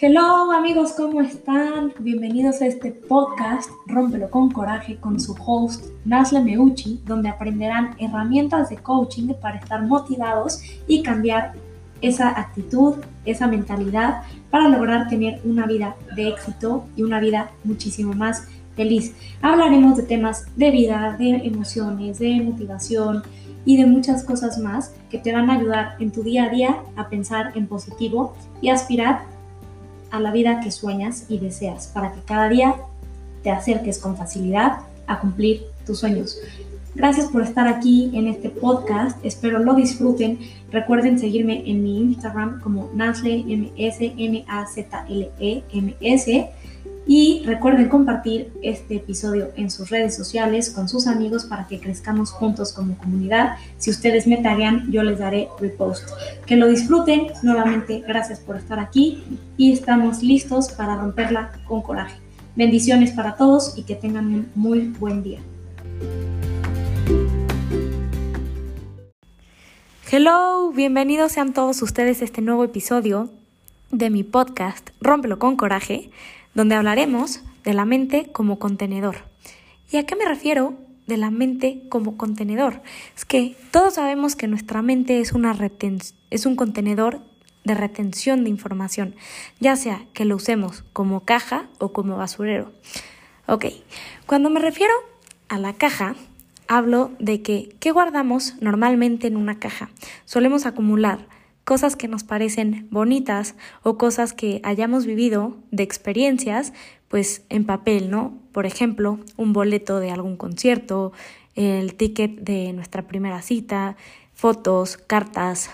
Hello amigos, ¿cómo están? Bienvenidos a este podcast Rómpelo con Coraje con su host Nasle Meucci, donde aprenderán herramientas de coaching para estar motivados y cambiar esa actitud, esa mentalidad para lograr tener una vida de éxito y una vida muchísimo más feliz. Hablaremos de temas de vida, de emociones, de motivación y de muchas cosas más que te van a ayudar en tu día a día a pensar en positivo y aspirar a la vida que sueñas y deseas, para que cada día te acerques con facilidad a cumplir tus sueños. Gracias por estar aquí en este podcast, espero lo disfruten. Recuerden seguirme en mi Instagram como Nasle MS, N A Z L E M S y recuerden compartir este episodio en sus redes sociales con sus amigos para que crezcamos juntos como comunidad. Si ustedes me taguean, yo les daré repost. Que lo disfruten. Nuevamente, gracias por estar aquí y estamos listos para romperla con coraje. Bendiciones para todos y que tengan un muy buen día. Hello, bienvenidos sean todos ustedes a este nuevo episodio de mi podcast Rómpelo con coraje donde hablaremos de la mente como contenedor. ¿Y a qué me refiero de la mente como contenedor? Es que todos sabemos que nuestra mente es, es un contenedor de retención de información, ya sea que lo usemos como caja o como basurero. Ok, cuando me refiero a la caja, hablo de que, ¿qué guardamos normalmente en una caja? Solemos acumular cosas que nos parecen bonitas o cosas que hayamos vivido de experiencias, pues en papel, ¿no? Por ejemplo, un boleto de algún concierto, el ticket de nuestra primera cita, fotos, cartas,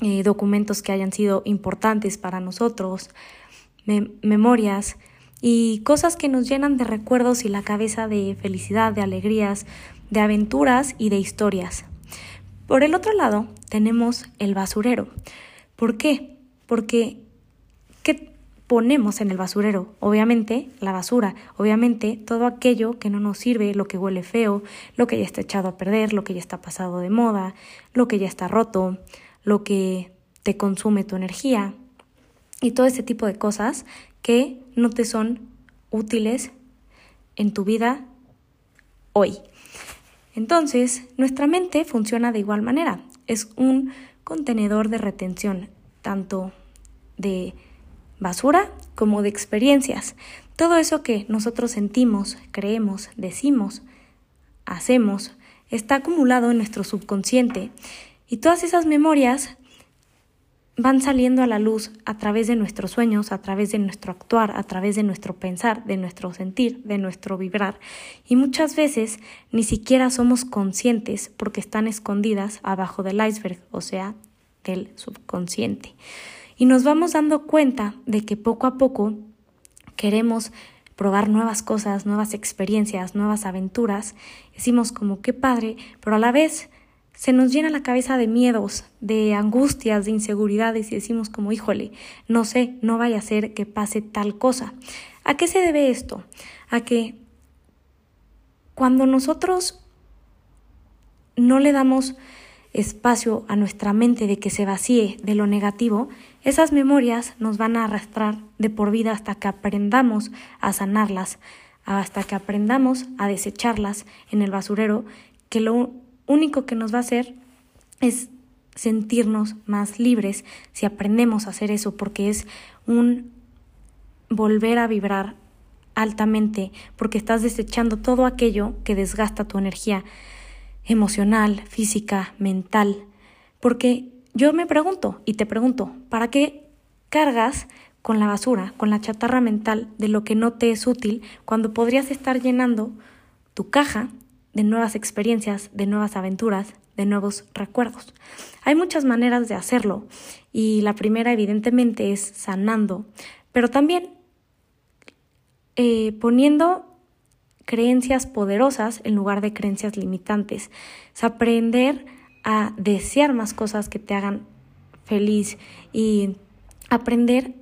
eh, documentos que hayan sido importantes para nosotros, memorias y cosas que nos llenan de recuerdos y la cabeza de felicidad, de alegrías, de aventuras y de historias. Por el otro lado, tenemos el basurero. ¿Por qué? Porque ¿qué ponemos en el basurero? Obviamente la basura, obviamente todo aquello que no nos sirve, lo que huele feo, lo que ya está echado a perder, lo que ya está pasado de moda, lo que ya está roto, lo que te consume tu energía y todo ese tipo de cosas que no te son útiles en tu vida hoy. Entonces, nuestra mente funciona de igual manera. Es un contenedor de retención, tanto de basura como de experiencias. Todo eso que nosotros sentimos, creemos, decimos, hacemos, está acumulado en nuestro subconsciente y todas esas memorias van saliendo a la luz a través de nuestros sueños, a través de nuestro actuar, a través de nuestro pensar, de nuestro sentir, de nuestro vibrar. Y muchas veces ni siquiera somos conscientes porque están escondidas abajo del iceberg, o sea, del subconsciente. Y nos vamos dando cuenta de que poco a poco queremos probar nuevas cosas, nuevas experiencias, nuevas aventuras. Decimos como qué padre, pero a la vez se nos llena la cabeza de miedos, de angustias, de inseguridades y decimos como, híjole, no sé, no vaya a ser que pase tal cosa. ¿A qué se debe esto? A que cuando nosotros no le damos espacio a nuestra mente de que se vacíe de lo negativo, esas memorias nos van a arrastrar de por vida hasta que aprendamos a sanarlas, hasta que aprendamos a desecharlas en el basurero, que lo único que nos va a hacer es sentirnos más libres si aprendemos a hacer eso, porque es un volver a vibrar altamente, porque estás desechando todo aquello que desgasta tu energía emocional, física, mental. Porque yo me pregunto y te pregunto, ¿para qué cargas con la basura, con la chatarra mental de lo que no te es útil cuando podrías estar llenando tu caja de nuevas experiencias, de nuevas aventuras, de nuevos recuerdos. Hay muchas maneras de hacerlo y la primera evidentemente es sanando, pero también eh, poniendo creencias poderosas en lugar de creencias limitantes. Es aprender a desear más cosas que te hagan feliz y aprender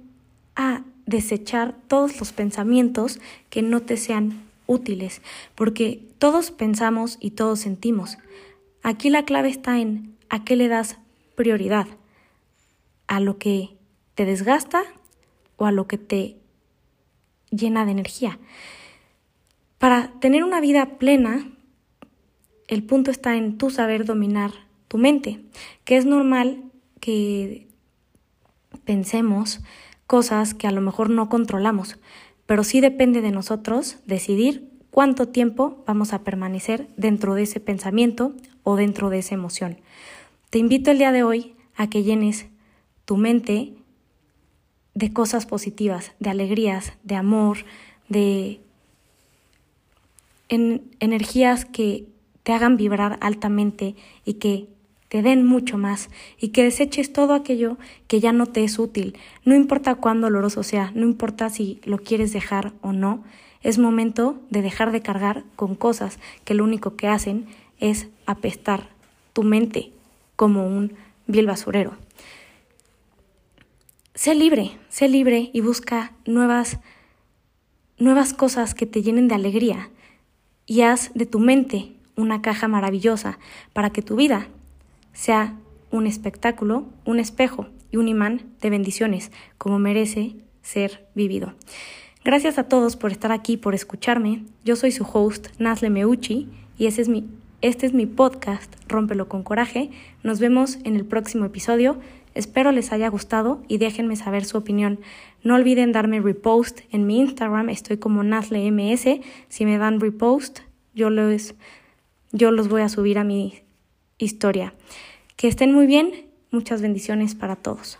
a desechar todos los pensamientos que no te sean útiles, porque todos pensamos y todos sentimos. Aquí la clave está en a qué le das prioridad, a lo que te desgasta o a lo que te llena de energía. Para tener una vida plena, el punto está en tu saber dominar tu mente, que es normal que pensemos cosas que a lo mejor no controlamos, pero sí depende de nosotros decidir cuánto tiempo vamos a permanecer dentro de ese pensamiento o dentro de esa emoción. Te invito el día de hoy a que llenes tu mente de cosas positivas, de alegrías, de amor, de energías que te hagan vibrar altamente y que te den mucho más y que deseches todo aquello que ya no te es útil. No importa cuán doloroso sea, no importa si lo quieres dejar o no, es momento de dejar de cargar con cosas que lo único que hacen es apestar tu mente como un vil basurero. Sé libre, sé libre y busca nuevas nuevas cosas que te llenen de alegría y haz de tu mente una caja maravillosa para que tu vida sea un espectáculo, un espejo y un imán de bendiciones, como merece ser vivido. Gracias a todos por estar aquí, por escucharme. Yo soy su host, Nazle Meucci, y ese es mi, este es mi podcast, Rómpelo con Coraje. Nos vemos en el próximo episodio. Espero les haya gustado y déjenme saber su opinión. No olviden darme repost en mi Instagram, estoy como NazleMS. Si me dan repost, yo los, yo los voy a subir a mi historia. Que estén muy bien, muchas bendiciones para todos.